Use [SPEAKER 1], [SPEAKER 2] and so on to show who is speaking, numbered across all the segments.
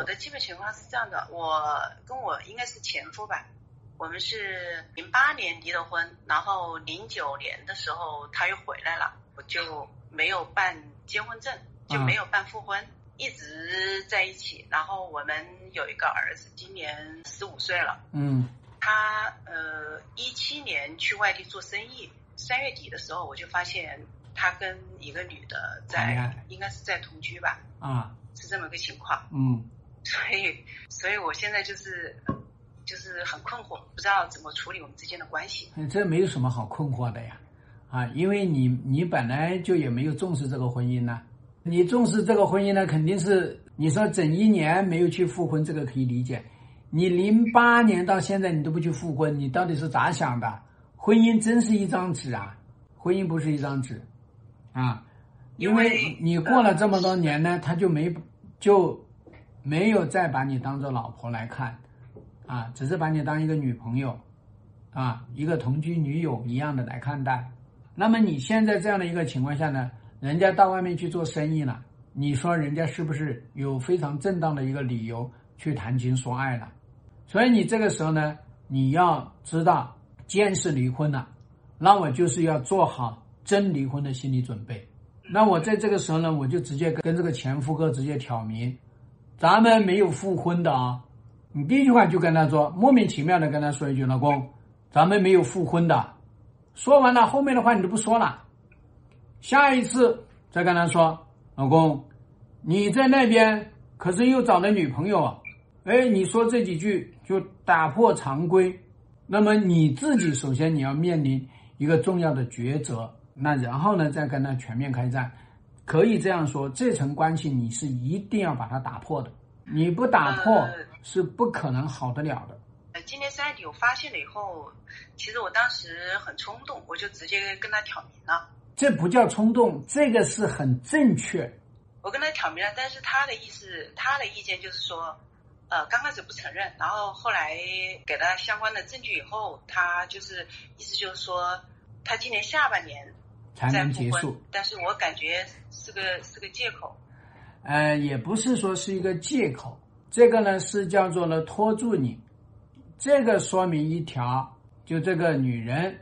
[SPEAKER 1] 我的基本情况是这样的，我跟我应该是前夫吧，我们是零八年离的婚，然后零九年的时候他又回来了，我就没有办结婚证，就没有办复婚，一直在一起。然后我们有一个儿子，今年十五岁了。
[SPEAKER 2] 嗯，
[SPEAKER 1] 他呃一七年去外地做生意，三月底的时候我就发现他跟一个女的在，应该是在同居吧。
[SPEAKER 2] 啊。
[SPEAKER 1] 是这么个情况，
[SPEAKER 2] 嗯，
[SPEAKER 1] 所以，所以我现在就是，就是很困惑，不知道怎么处理我们之间的关系。
[SPEAKER 2] 这没有什么好困惑的呀，啊，因为你你本来就也没有重视这个婚姻呢，你重视这个婚姻呢，肯定是你说整一年没有去复婚，这个可以理解。你零八年到现在你都不去复婚，你到底是咋想的？婚姻真是一张纸啊，婚姻不是一张纸，啊。因为你过了这么多年呢，他就没就没有再把你当做老婆来看，啊，只是把你当一个女朋友，啊，一个同居女友一样的来看待。那么你现在这样的一个情况下呢，人家到外面去做生意了，你说人家是不是有非常正当的一个理由去谈情说爱了？所以你这个时候呢，你要知道，既然是离婚了，那我就是要做好真离婚的心理准备。那我在这个时候呢，我就直接跟这个前夫哥直接挑明，咱们没有复婚的啊。你第一句话就跟他说，莫名其妙的跟他说一句，老公，咱们没有复婚的。说完了，后面的话你都不说了。下一次再跟他说，老公，你在那边可是又找了女朋友啊？哎，你说这几句就打破常规。那么你自己首先你要面临一个重要的抉择。那然后呢，再跟他全面开战，可以这样说，这层关系你是一定要把它打破的，你不打破是不可能好得了的。
[SPEAKER 1] 呃，今年三月底我发现了以后，其实我当时很冲动，我就直接跟他挑明了。
[SPEAKER 2] 这不叫冲动，这个是很正确。
[SPEAKER 1] 我跟他挑明了，但是他的意思，他的意见就是说，呃，刚开始不承认，然后后来给他相关的证据以后，他就是意思就是说，他今年下半年。
[SPEAKER 2] 才能结束，
[SPEAKER 1] 但是我感觉是个是个借口，
[SPEAKER 2] 呃，也不是说是一个借口，这个呢是叫做呢拖住你，这个说明一条，就这个女人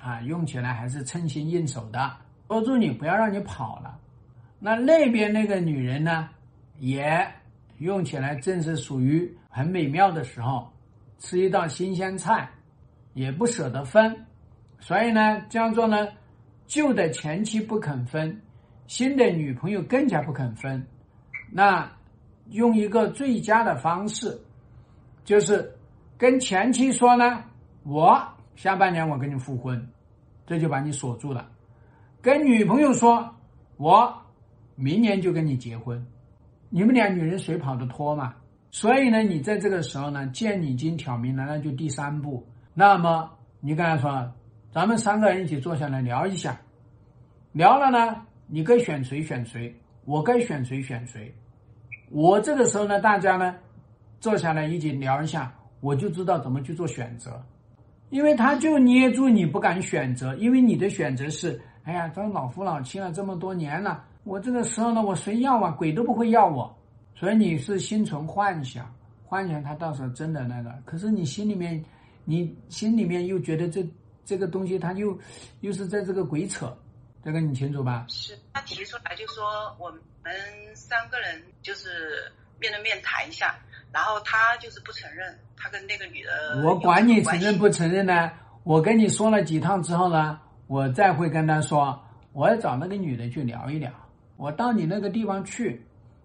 [SPEAKER 2] 啊，用起来还是称心应手的，拖住你不要让你跑了。那那边那个女人呢，也用起来正是属于很美妙的时候，吃一道新鲜菜，也不舍得分，所以呢这样做呢。旧的前妻不肯分，新的女朋友更加不肯分。那用一个最佳的方式，就是跟前妻说呢：“我下半年我跟你复婚，这就把你锁住了。”跟女朋友说：“我明年就跟你结婚。”你们俩女人谁跑得脱嘛？所以呢，你在这个时候呢，既然已经挑明了，那就第三步。那么你刚才说。咱们三个人一起坐下来聊一下，聊了呢，你该选谁选谁，我该选谁选谁。我这个时候呢，大家呢坐下来一起聊一下，我就知道怎么去做选择。因为他就捏住你不敢选择，因为你的选择是，哎呀，咱老夫老妻了这么多年了，我这个时候呢，我谁要啊？鬼都不会要我。所以你是心存幻想，幻想他到时候真的那个，可是你心里面，你心里面又觉得这。这个东西他又又是在这个鬼扯，这个你清楚吧？
[SPEAKER 1] 是他提出来就说我们三个人就是面对面谈一下，然后他就是不承认，他跟那个女的。
[SPEAKER 2] 我管你承认不承认呢？我跟你说了几趟之后呢，我再会跟他说，我要找那个女的去聊一聊。我到你那个地方去，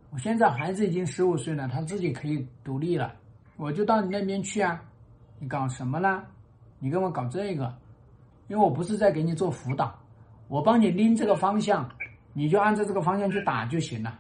[SPEAKER 2] 我现在孩子已经十五岁了，他自己可以独立了，我就到你那边去啊。你搞什么呢？你跟我搞这个？因为我不是在给你做辅导，我帮你拎这个方向，你就按照这个方向去打就行了。